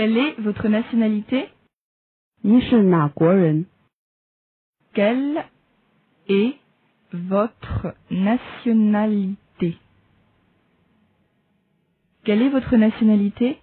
Quelle est votre nationalité? Quelle est votre nationalité? Quelle est votre nationalité?